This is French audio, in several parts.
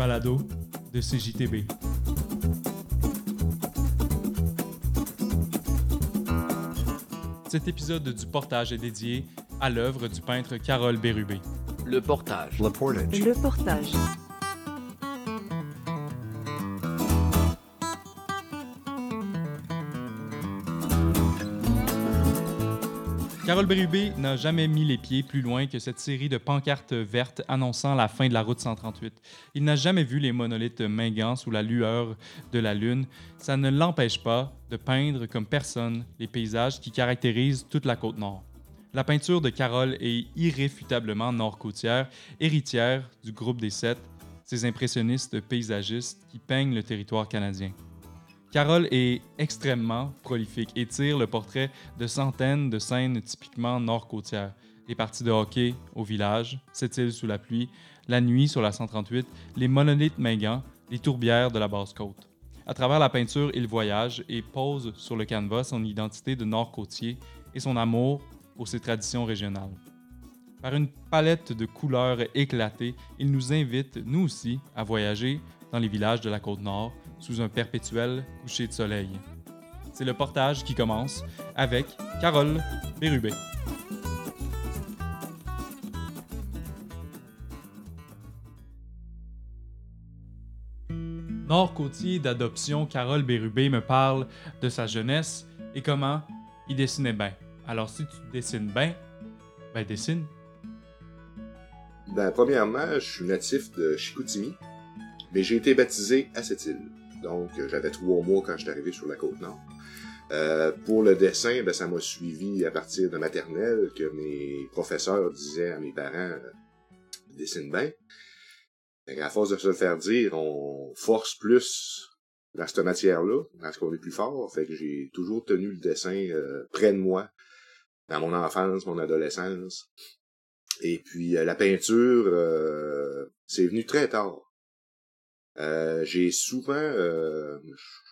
balado de CJTB. Cet épisode du portage est dédié à l'œuvre du peintre Carole Bérubé. Le portage. Le portage. Le portage. Carole Bérubé n'a jamais mis les pieds plus loin que cette série de pancartes vertes annonçant la fin de la route 138. Il n'a jamais vu les monolithes mingants sous la lueur de la lune. Ça ne l'empêche pas de peindre comme personne les paysages qui caractérisent toute la côte nord. La peinture de Carole est irréfutablement nord-côtière, héritière du groupe des Sept, ces impressionnistes paysagistes qui peignent le territoire canadien. Carole est extrêmement prolifique et tire le portrait de centaines de scènes typiquement nord-côtières. Les parties de hockey au village, cette île sous la pluie, la nuit sur la 138, les monolithes mingans, les tourbières de la basse-côte. À travers la peinture, il voyage et pose sur le canevas son identité de nord-côtier et son amour pour ses traditions régionales. Par une palette de couleurs éclatées, il nous invite, nous aussi, à voyager dans les villages de la côte nord sous un perpétuel coucher de soleil. C'est le portage qui commence avec Carole Bérubé. Nord-côtier d'adoption, Carole Bérubé me parle de sa jeunesse et comment il dessinait bien. Alors si tu dessines bien, ben dessine. Ben, premièrement, je suis natif de Chicoutimi, mais j'ai été baptisé à cette île. Donc, euh, j'avais trois mois quand je suis arrivé sur la côte nord. Euh, pour le dessin, ben, ça m'a suivi à partir de maternelle que mes professeurs disaient à mes parents euh, dessine bien. À force de se le faire dire, on force plus dans cette matière-là, parce qu'on est plus fort. Fait que j'ai toujours tenu le dessin euh, près de moi, dans mon enfance, mon adolescence. Et puis la peinture, c'est venu très tard. Euh, j'ai souvent, euh,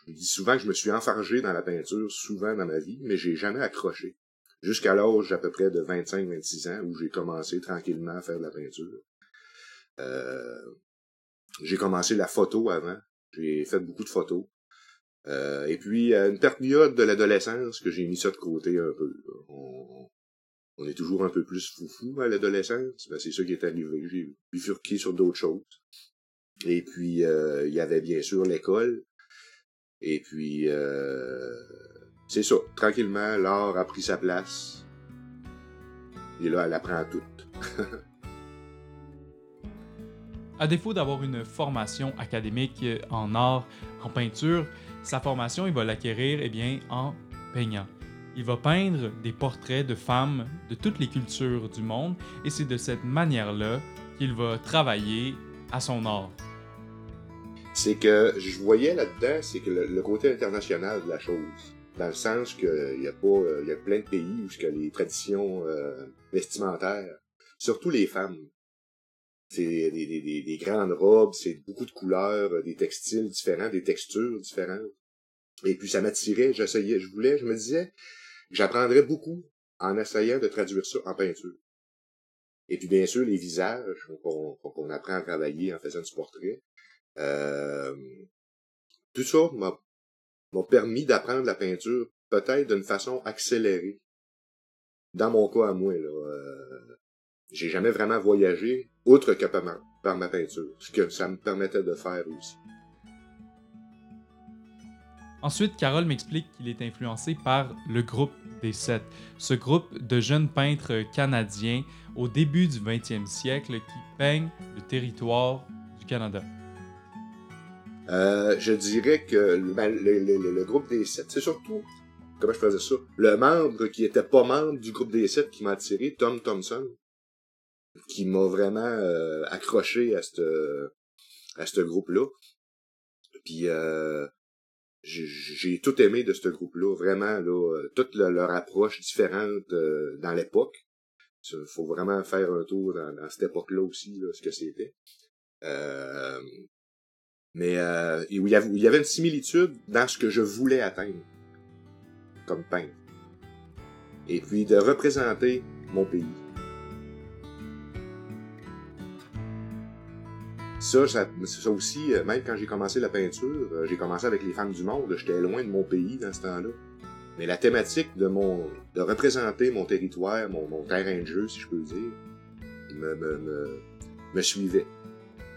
je dis souvent que je me suis enfargé dans la peinture, souvent dans ma vie, mais j'ai jamais accroché. Jusqu'à l'âge à peu près de 25-26 ans, où j'ai commencé tranquillement à faire la peinture. Euh, j'ai commencé la photo avant. J'ai fait beaucoup de photos. Euh, et puis, à une période de l'adolescence que j'ai mis ça de côté un peu. On, on est toujours un peu plus foufou à l'adolescence. Ben, c'est ça qui est arrivé. J'ai bifurqué sur d'autres choses. Et puis, euh, il y avait bien sûr l'école. Et puis, euh, c'est ça. Tranquillement, l'art a pris sa place. Et là, elle apprend tout. à défaut d'avoir une formation académique en art, en peinture, sa formation, il va l'acquérir eh bien, en peignant. Il va peindre des portraits de femmes de toutes les cultures du monde et c'est de cette manière-là qu'il va travailler à son art c'est que je voyais là-dedans, c'est que le, côté international de la chose. Dans le sens qu'il y a pas, il y a plein de pays où que les traditions euh, vestimentaires, surtout les femmes, c'est des, des, des, grandes robes, c'est beaucoup de couleurs, des textiles différents, des textures différentes. Et puis ça m'attirait, j'essayais, je voulais, je me disais, j'apprendrais beaucoup en essayant de traduire ça en peinture. Et puis bien sûr, les visages, qu'on apprend à travailler en faisant du portrait. Tout ça m'a permis d'apprendre la peinture peut-être d'une façon accélérée. Dans mon cas à moi, euh, j'ai jamais vraiment voyagé outre que par ma, par ma peinture, ce que ça me permettait de faire aussi. Ensuite, Carole m'explique qu'il est influencé par le groupe des Sept, ce groupe de jeunes peintres canadiens au début du 20e siècle qui peignent le territoire du Canada. Euh, je dirais que ben, le, le, le, groupe des sept, c'est surtout, comment je faisais ça, le membre qui était pas membre du groupe des sept qui m'a attiré, Tom Thompson, qui m'a vraiment euh, accroché à ce à ce groupe-là. Puis euh, j'ai tout aimé de ce groupe-là, vraiment là, euh, toute leur approche différente dans l'époque. Il faut vraiment faire un tour dans, dans cette époque-là aussi, là, ce que c'était. Euh, mais euh, il, y avait, une similitude dans ce que je voulais atteindre comme peintre. Et puis de représenter mon pays. ça, ça, ça aussi, euh, même quand j'ai commencé la peinture, euh, j'ai commencé avec les femmes du monde, j'étais loin de mon pays dans ce temps-là. Mais la thématique de mon de représenter mon territoire, mon, terrain de jeu, si je peux dire, me, me, me, me suivait.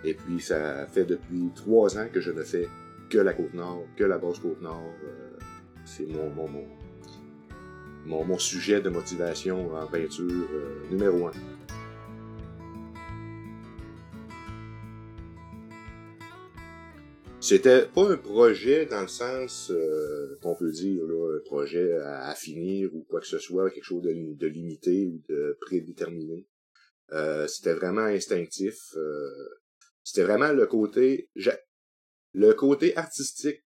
Et puis ça fait depuis trois ans que je ne fais que la Côte-Nord, que la Basse-Côte-Nord. Euh, c'est mon, mon, mon, mon, mon sujet de motivation en peinture euh, numéro un. C'était pas un projet dans le sens euh, qu'on peut dire là, un projet à, à, finir ou quoi que ce soit, quelque chose de, de limité ou de prédéterminé. Euh, c'était vraiment instinctif. Euh, c'était vraiment le côté le côté artistique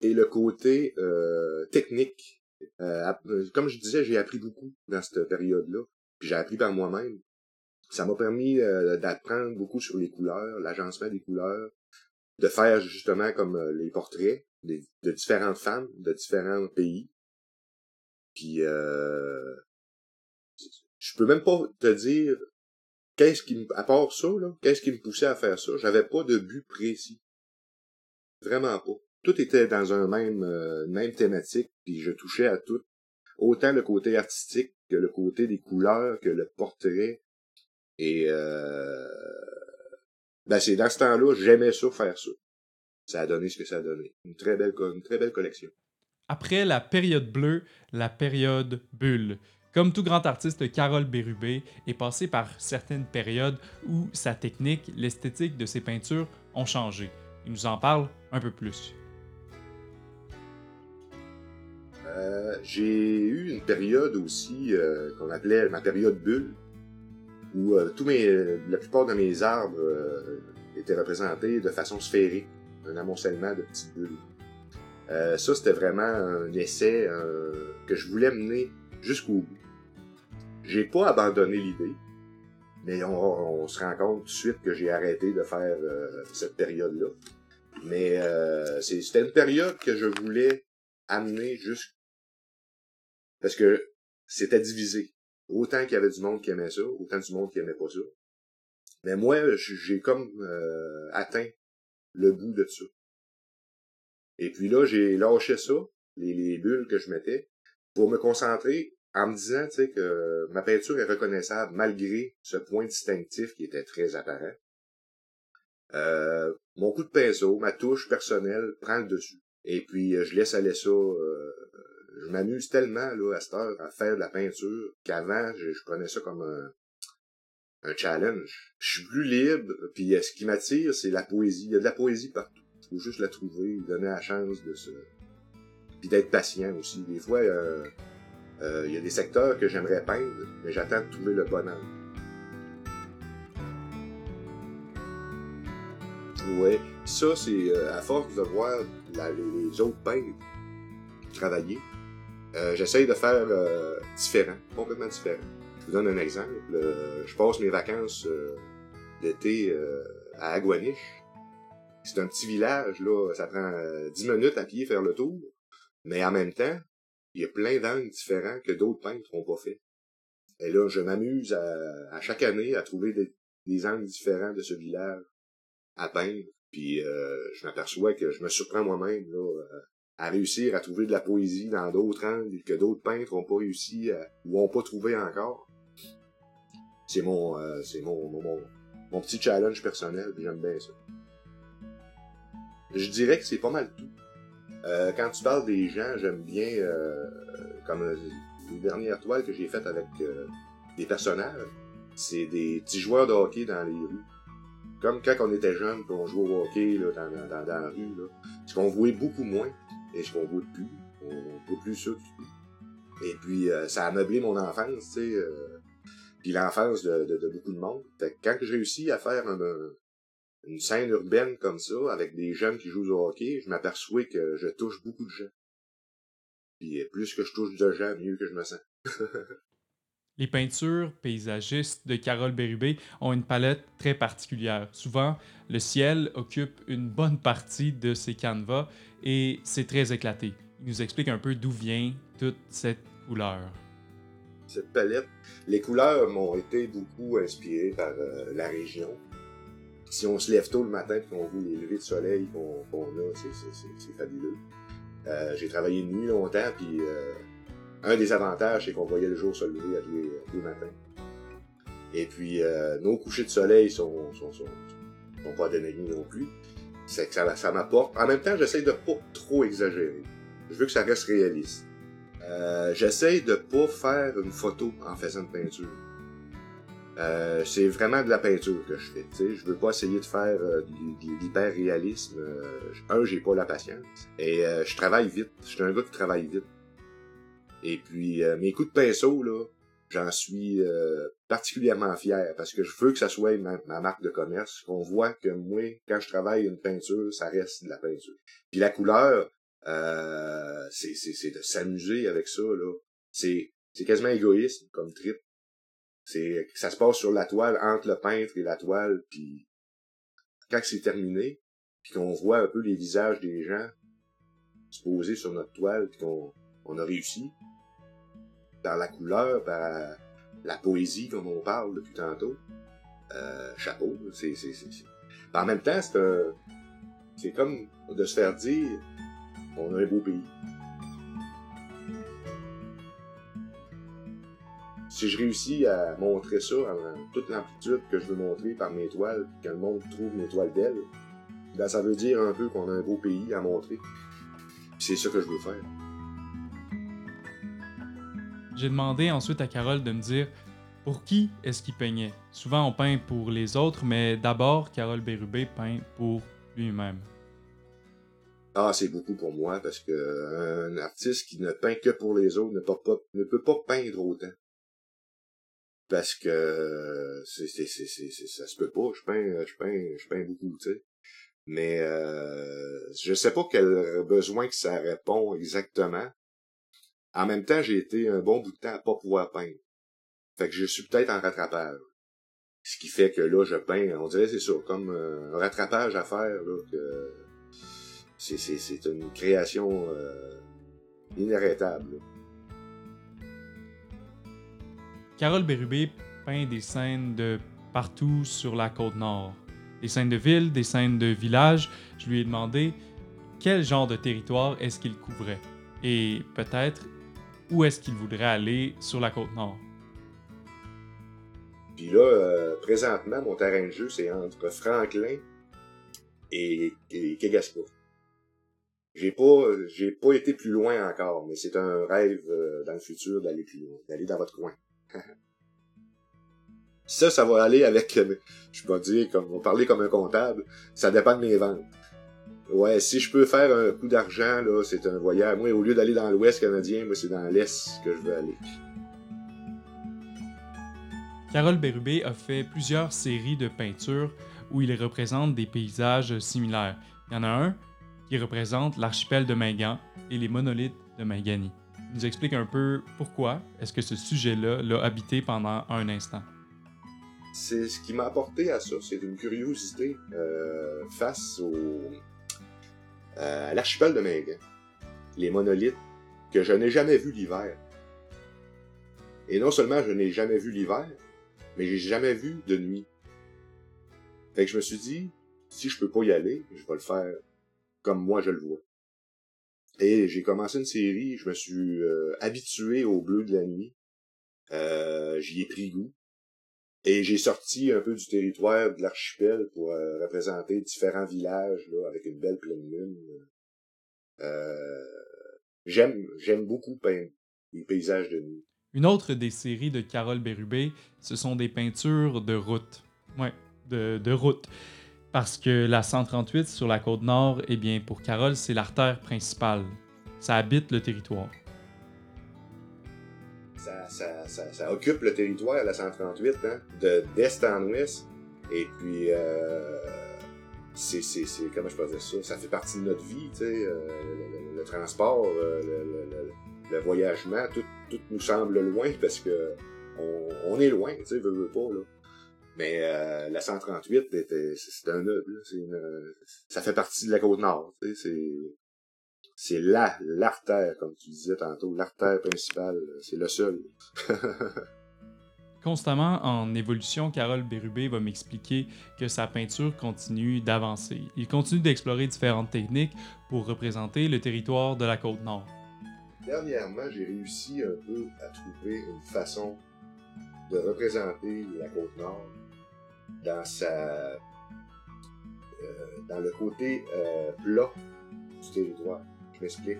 et le côté euh, technique. Euh, comme je disais, j'ai appris beaucoup dans cette période-là. J'ai appris par moi-même. Ça m'a permis d'apprendre beaucoup sur les couleurs, l'agencement des couleurs, de faire justement comme euh, les portraits de, différentes femmes de différents pays. Puis euh, je peux même pas te dire qu'est-ce qui me à part ça là, qu'est-ce qui me poussait à faire ça? J'avais pas de but précis, vraiment pas. Tout était dans un même euh, même thématique, puis je touchais à tout, autant le côté artistique que le côté des couleurs, que le portrait. Et euh, ben c'est dans ce temps-là, j'aimais ça faire ça. Ça a donné ce que ça a donné. Une très belle, une très belle collection. Après la période bleue, la période bulle. Comme tout grand artiste, Carole Bérubé est passé par certaines périodes où sa technique, l'esthétique de ses peintures ont changé. Il nous en parle un peu plus. Euh, j'ai eu une période aussi euh, qu'on appelait ma période bulle, où euh, tous mes, la plupart de mes arbres étaient représentés de façon sphérique, un amoncellement de petites bulles. Ça, c'était vraiment un essai que je voulais mener jusqu'au bout. J'ai pas abandonné l'idée, mais on, on, se rend compte tout de suite que j'ai arrêté de faire euh, cette période-là. Mais euh, c'était une période que je voulais amener jusqu'à... Parce que c'était divisé. Autant qu'il y avait du monde qui aimait ça, autant du monde qui aimait pas ça. Mais moi, j'ai comme euh, atteint le bout de ça. Et puis là, j'ai lâché ça, les, les, bulles que je mettais, pour me concentrer en me disant, tu sais, que ma peinture est reconnaissable malgré ce point distinctif qui était très apparent. Euh, mon coup de pinceau, ma touche personnelle prend le dessus. Et puis, je laisse aller ça euh, je m'amuse tellement là à cette heure à faire de la peinture qu'avant je, je, prenais ça comme un, un, challenge. Je suis plus libre, puis ce qui m'attire, c'est la poésie. Il y a de la poésie partout. Il faut juste la trouver, donner la chance de se... Puis d'être patient aussi. Des fois, euh, euh, il y a des secteurs que j'aimerais peindre, mais j'attends de trouver le bon angle. Ouais, ça, c'est euh, à force de voir les autres peintres travailler, euh, j'essaye de faire euh, différent, complètement différent. Je vous donne un exemple. Euh, je passe mes vacances d'été à Aguaniche. C'est un petit village, là, ça prend 10 minutes à pied faire le tour, mais en même temps, il y a plein d'angles différents que d'autres peintres n'ont pas fait. Et là, je m'amuse à, chaque année à trouver des, angles différents de ce village à peindre. Puis je m'aperçois que je me surprends moi-même là, à réussir à trouver de la poésie dans d'autres angles que d'autres peintres n'ont pas réussi ou n'ont pas trouvé encore. C'est mon, euh, mon, petit challenge personnel, j'aime bien ça. Je dirais que c'est pas mal tout. Euh, quand tu parles des gens, j'aime bien, euh, comme les dernières toiles que j'ai faites avec euh, des personnages, c'est des petits joueurs de hockey dans les rues. Comme quand on était jeune, qu'on jouait au hockey là, dans, dans, dans la rue, là. ce qu'on voyait beaucoup moins et ce qu'on voit plus. On voit plus ça. Et puis, euh, ça a meublé mon enfance, tu sais, euh, puis l'enfance de, de, beaucoup de monde. Fait que quand j'ai réussi à faire une, une scène urbaine comme ça, avec des jeunes qui jouent au hockey, je m'aperçois que je touche beaucoup de gens. Puis plus que je touche de gens, mieux que je me sens. Les peintures paysagistes de Carole Bérubé ont une palette très particulière. Souvent, le ciel occupe une bonne partie de ces canevas et c'est très éclaté. Il nous explique un peu d'où vient toute cette couleur. Cette palette, les couleurs m'ont été beaucoup inspirées par euh, la région. Si on se lève tôt le matin et qu'on voit les levées de soleil qu'on a, c'est fabuleux. Euh, j'ai travaillé nuit longtemps, puis euh, un des avantages, c'est qu'on voyait le jour se lever à tous les, matins. Et puis, euh, nos couchers de soleil sont, sont, sont, sont pas déneignés non plus. C'est que ça, ça m'apporte. En même temps, j'essaie de pas trop exagérer. Je veux que ça reste réaliste. Euh, j'essaie de pas faire une photo en faisant une peinture. Euh, c'est vraiment de la peinture que je fais. sais, Je veux pas essayer de faire euh, de, l'hyper-réalisme. Euh, un, j'ai pas la patience. Et euh, je travaille vite. Je suis un gars qui travaille vite. Et puis, mes coups de pinceau, là, j'en suis particulièrement fier parce que je veux que ça soit ma, marque de commerce. Qu'on voit que moi, quand je travaille une peinture, ça reste de la peinture. Puis la couleur, c'est de s'amuser avec ça, là. C'est quasiment égoïste comme trip c'est ça se passe sur la toile entre le peintre et la toile puis quand c'est terminé puis qu'on voit un peu les visages des gens se poser sur notre toile puis qu'on on a réussi par la couleur par la poésie comme on parle depuis tantôt euh, chapeau c'est c'est en même temps c'est c'est comme de se faire dire on a un beau pays si je réussis à montrer ça en toute l'amplitude que je veux montrer par mes toiles, que le monde trouve mes toiles belles, ben ça veut dire un peu qu'on a un beau pays à montrer. C'est ça que je veux faire. J'ai demandé ensuite à Carole de me dire pour qui est-ce qu'il peignait? Souvent on peint pour les autres, mais d'abord Carole Bérubé peint pour lui-même. Ah, c'est beaucoup pour moi parce que un artiste qui ne peint que pour les autres ne peut pas, ne peut pas peindre autant parce que c'est c'est c'est c'est ça se peut pas je peins je peins je peins beaucoup tu sais. Mais euh, je sais pas quel besoin que ça répond exactement. En même temps j'ai été un bon bout de temps à pas pouvoir peindre. Fait que je suis peut-être en rattrapage. Ce qui fait que là je peins on dirait c'est ça comme un rattrapage à faire là que c'est c'est c'est une création euh, inarrêtable Carole Bérubé peint des scènes de partout sur la côte nord. Des scènes de ville, des scènes de village. Je lui ai demandé quel genre de territoire est-ce qu'il couvrait et peut-être où est-ce qu'il voudrait aller sur la côte nord. Puis là, euh, présentement, mon terrain de jeu, c'est entre Franklin et, et Kegaspa. J'ai pas, j'ai pas été plus loin encore, mais c'est un rêve euh, dans le futur d'aller plus loin, d'aller dans votre coin. Ça, ça va aller avec, euh, je peux dire, comme, on parler comme un comptable, ça dépend de mes ventes. Ouais, si je peux faire un coup d'argent, là, c'est un voyage. Moi, au lieu d'aller dans l'Ouest canadien, moi, c'est dans l'Est que je veux aller. Carole Bérubé a fait plusieurs séries de peintures où il représente des paysages similaires. Il y en a un qui représente l'archipel de Mingan et les monolithes de Mingani nous explique un peu pourquoi est-ce que ce sujet-là l'a habité pendant un instant. C'est ce qui m'a apporté à ça, c'est une curiosité euh, face au, euh, à l'archipel de Mingan, les monolithes que je n'ai jamais vu l'hiver. Et non seulement je n'ai jamais vu l'hiver, mais j'ai jamais vu de nuit. Fait que je me suis dit, si je peux pas y aller, je vais le faire comme moi je le vois. Et j'ai commencé une série, je me suis euh, habitué au bleu de la nuit. Euh, j'y ai pris goût. Et j'ai sorti un peu du territoire de l'archipel pour euh, représenter différents villages là, avec une belle pleine lune. j'aime j'aime beaucoup peindre les paysages de nuit. Une autre des séries de Carole Bérubé, ce sont des peintures de route. Ouais, de, de route. Parce que la 138 sur la côte nord, eh bien, pour Carole, c'est l'artère principale. Ça habite le territoire. Ça, occupe le territoire, la 138, hein, de d'est en ouest. Et puis, euh, c'est, comment je peux dire ça? Ça fait partie de notre vie, tu sais, euh, le, transport, euh, le, le, voyagement, tout, nous semble loin parce que on, on est loin, tu sais, veut, veut pas, là. Mais euh, la 138, c'est un nœud. ça fait partie de la côte nord. C'est c'est là l'artère, comme tu disais tantôt, l'artère principale. C'est le seul. Constamment en évolution, Carole Bérubé va m'expliquer que sa peinture continue d'avancer. Il continue d'explorer différentes techniques pour représenter le territoire de la côte nord. Dernièrement, j'ai réussi un peu à trouver une façon de représenter la côte nord dans sa euh, dans le côté euh, plat du territoire. Je m'explique.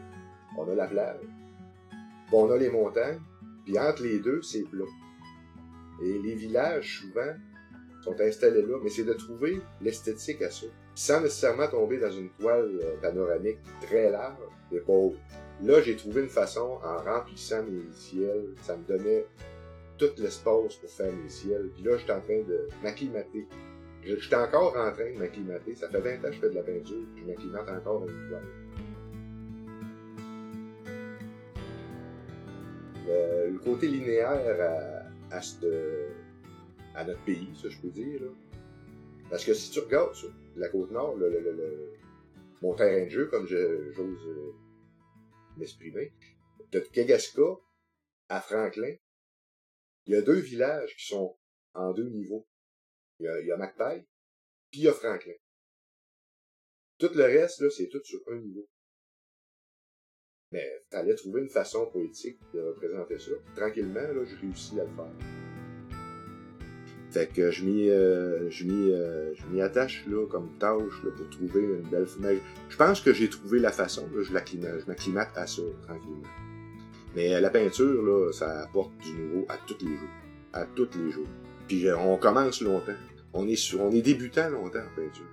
On a la plage, on a les montagnes, puis entre les deux, c'est plat. Et les villages, souvent, sont installés là, mais c'est de trouver l'esthétique à ça, sans nécessairement tomber dans une toile euh, panoramique très large et pauvre. Là, j'ai trouvé une façon, en remplissant mes ciels, ça me donnait tout l'espace pour faire mes ciels. Puis là, j'étais en train de m'acclimater. J'étais encore en train de m'acclimater. Ça fait 20 ans que je fais de la peinture, je m'acclimate encore dans une toile. Le, côté linéaire à, à, à, notre pays, ça je peux dire. Parce que si tu regardes sur la côte nord, mon terrain de jeu, comme j'ose euh, m'exprimer, de Kegaska à Franklin, il y a deux villages qui sont en deux niveaux. Il y a, il puis il y a Franklin. Tout le reste, là, c'est tout sur un niveau. Mais fallait trouver une façon poétique de représenter ça. Tranquillement, là, j'ai réussi à le faire. Fait que je m'y, euh, je m'y, euh, je m'y attache là comme tâche là, pour trouver une belle femelle. Je pense que j'ai trouvé la façon. Je je m'acclimate à ça tranquillement. Mais euh, la peinture là, ça apporte du nouveau à tous les jours, à tous les jours. Puis on commence longtemps. On est sur, on est débutant longtemps en peinture.